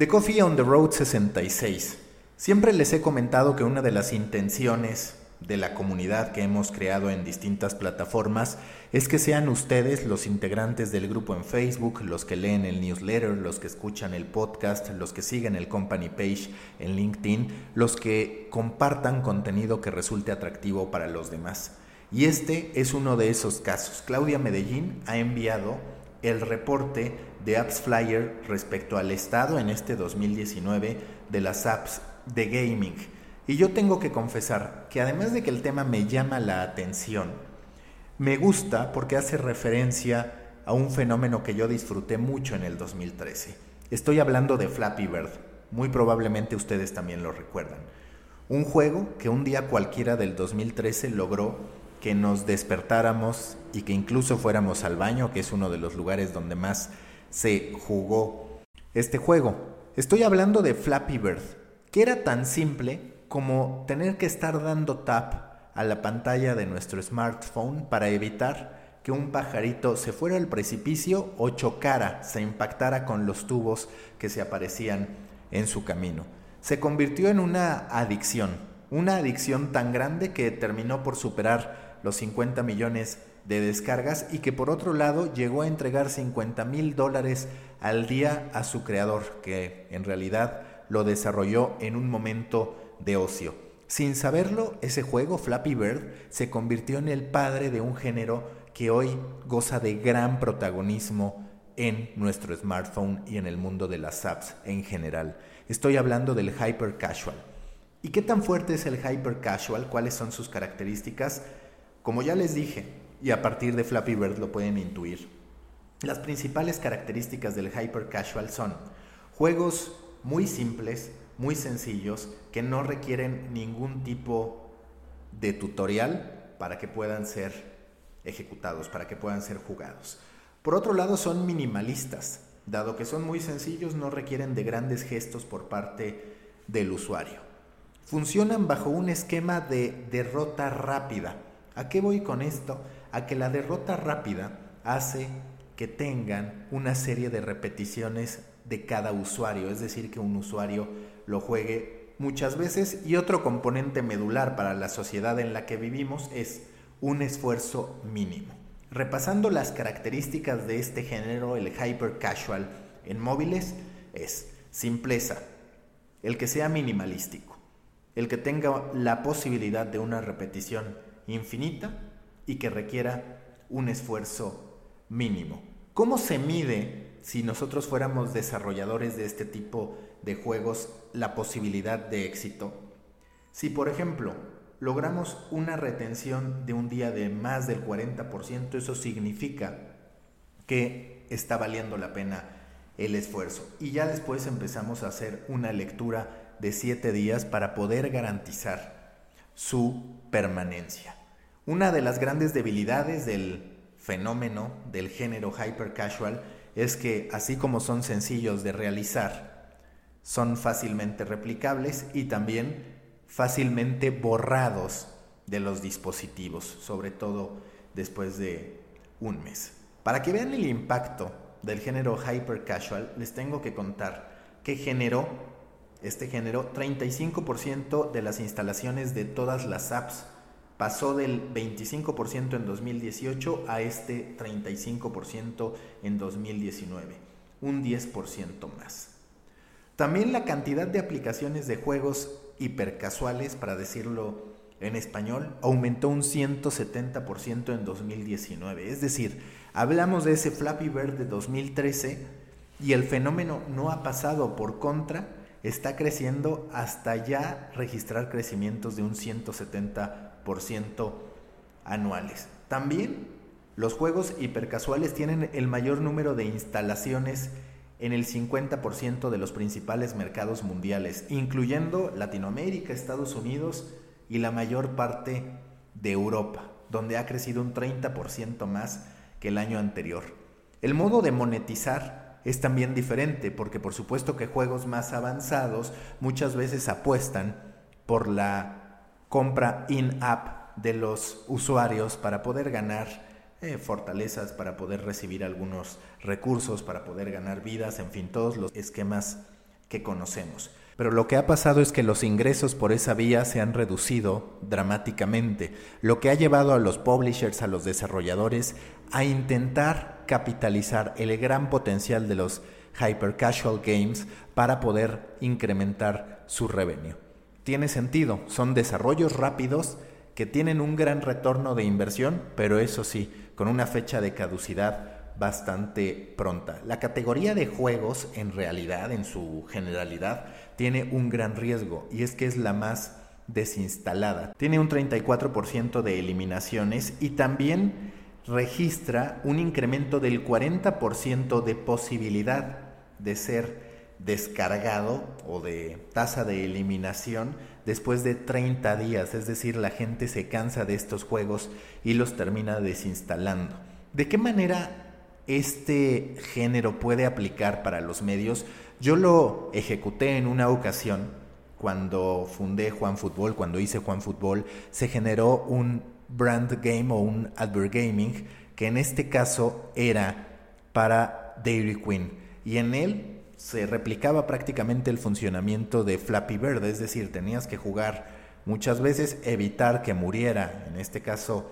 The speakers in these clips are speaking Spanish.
The Coffee on the Road 66. Siempre les he comentado que una de las intenciones de la comunidad que hemos creado en distintas plataformas es que sean ustedes los integrantes del grupo en Facebook, los que leen el newsletter, los que escuchan el podcast, los que siguen el company page en LinkedIn, los que compartan contenido que resulte atractivo para los demás. Y este es uno de esos casos. Claudia Medellín ha enviado el reporte de Apps Flyer respecto al estado en este 2019 de las apps de gaming. Y yo tengo que confesar que además de que el tema me llama la atención, me gusta porque hace referencia a un fenómeno que yo disfruté mucho en el 2013. Estoy hablando de Flappy Bird. Muy probablemente ustedes también lo recuerdan. Un juego que un día cualquiera del 2013 logró que nos despertáramos y que incluso fuéramos al baño, que es uno de los lugares donde más se jugó este juego. Estoy hablando de Flappy Bird, que era tan simple como tener que estar dando tap a la pantalla de nuestro smartphone para evitar que un pajarito se fuera al precipicio o chocara, se impactara con los tubos que se aparecían en su camino. Se convirtió en una adicción, una adicción tan grande que terminó por superar los 50 millones de descargas y que por otro lado llegó a entregar 50 mil dólares al día a su creador, que en realidad lo desarrolló en un momento de ocio. Sin saberlo, ese juego, Flappy Bird, se convirtió en el padre de un género que hoy goza de gran protagonismo en nuestro smartphone y en el mundo de las apps en general. Estoy hablando del hyper casual. ¿Y qué tan fuerte es el hyper casual? ¿Cuáles son sus características? Como ya les dije, y a partir de Flappy Bird lo pueden intuir, las principales características del hyper casual son juegos muy simples, muy sencillos, que no requieren ningún tipo de tutorial para que puedan ser ejecutados, para que puedan ser jugados. Por otro lado, son minimalistas, dado que son muy sencillos, no requieren de grandes gestos por parte del usuario. Funcionan bajo un esquema de derrota rápida. ¿A qué voy con esto? A que la derrota rápida hace que tengan una serie de repeticiones de cada usuario, es decir, que un usuario lo juegue muchas veces y otro componente medular para la sociedad en la que vivimos es un esfuerzo mínimo. Repasando las características de este género, el hyper casual en móviles es simpleza, el que sea minimalístico, el que tenga la posibilidad de una repetición infinita y que requiera un esfuerzo mínimo. ¿Cómo se mide si nosotros fuéramos desarrolladores de este tipo de juegos la posibilidad de éxito? Si, por ejemplo, logramos una retención de un día de más del 40%, eso significa que está valiendo la pena el esfuerzo. Y ya después empezamos a hacer una lectura de 7 días para poder garantizar su permanencia. Una de las grandes debilidades del fenómeno del género hyper casual es que así como son sencillos de realizar, son fácilmente replicables y también fácilmente borrados de los dispositivos, sobre todo después de un mes. Para que vean el impacto del género hyper casual, les tengo que contar que generó este género 35% de las instalaciones de todas las apps pasó del 25% en 2018 a este 35% en 2019, un 10% más. También la cantidad de aplicaciones de juegos hipercasuales, para decirlo en español, aumentó un 170% en 2019. Es decir, hablamos de ese Flappy Bird de 2013 y el fenómeno no ha pasado por contra, está creciendo hasta ya registrar crecimientos de un 170% anuales. También Los juegos hipercasuales tienen el mayor número de instalaciones en el 50% de los principales mercados mundiales, incluyendo Latinoamérica, Estados Unidos y la mayor parte de Europa, donde ha crecido un 30% más que el año anterior. El modo de monetizar es también diferente, porque por supuesto que juegos más avanzados muchas veces apuestan por la compra in-app de los usuarios para poder ganar eh, fortalezas, para poder recibir algunos recursos, para poder ganar vidas, en fin, todos los esquemas que conocemos. Pero lo que ha pasado es que los ingresos por esa vía se han reducido dramáticamente, lo que ha llevado a los publishers, a los desarrolladores, a intentar capitalizar el gran potencial de los hyper casual games para poder incrementar su revenue. Tiene sentido, son desarrollos rápidos que tienen un gran retorno de inversión, pero eso sí, con una fecha de caducidad bastante pronta. La categoría de juegos, en realidad, en su generalidad, tiene un gran riesgo y es que es la más desinstalada. Tiene un 34% de eliminaciones y también registra un incremento del 40% de posibilidad de ser descargado o de tasa de eliminación después de 30 días, es decir, la gente se cansa de estos juegos y los termina desinstalando. ¿De qué manera este género puede aplicar para los medios? Yo lo ejecuté en una ocasión cuando fundé Juan Fútbol, cuando hice Juan Fútbol, se generó un brand game o un advert gaming que en este caso era para Dairy Queen y en él se replicaba prácticamente el funcionamiento de Flappy Bird, es decir, tenías que jugar muchas veces, evitar que muriera, en este caso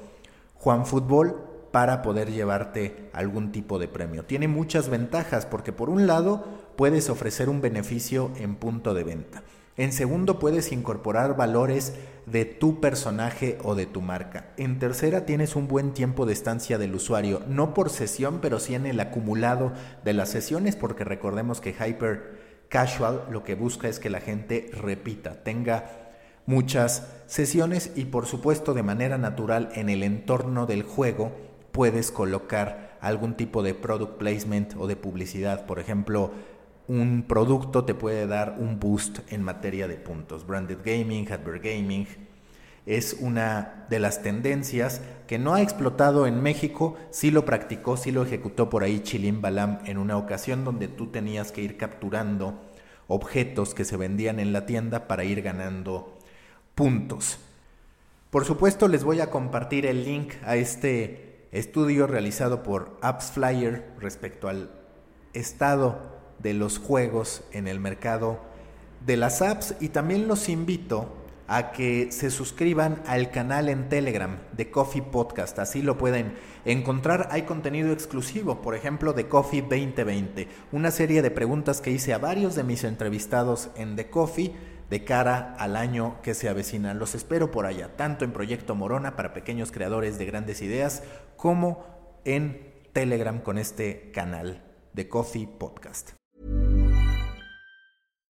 Juan Fútbol, para poder llevarte algún tipo de premio. Tiene muchas ventajas porque por un lado puedes ofrecer un beneficio en punto de venta. En segundo, puedes incorporar valores de tu personaje o de tu marca. En tercera, tienes un buen tiempo de estancia del usuario, no por sesión, pero sí en el acumulado de las sesiones, porque recordemos que Hyper Casual lo que busca es que la gente repita, tenga muchas sesiones y por supuesto de manera natural en el entorno del juego puedes colocar algún tipo de product placement o de publicidad, por ejemplo, un producto te puede dar un boost en materia de puntos. Branded Gaming, Advert Gaming, es una de las tendencias que no ha explotado en México, sí lo practicó, sí lo ejecutó por ahí Chilim Balam en una ocasión donde tú tenías que ir capturando objetos que se vendían en la tienda para ir ganando puntos. Por supuesto les voy a compartir el link a este estudio realizado por AppsFlyer respecto al estado de los juegos en el mercado de las apps y también los invito a que se suscriban al canal en Telegram de Coffee Podcast. Así lo pueden encontrar. Hay contenido exclusivo, por ejemplo, de Coffee 2020, una serie de preguntas que hice a varios de mis entrevistados en The Coffee de cara al año que se avecina. Los espero por allá, tanto en Proyecto Morona para pequeños creadores de grandes ideas, como en Telegram con este canal de Coffee Podcast.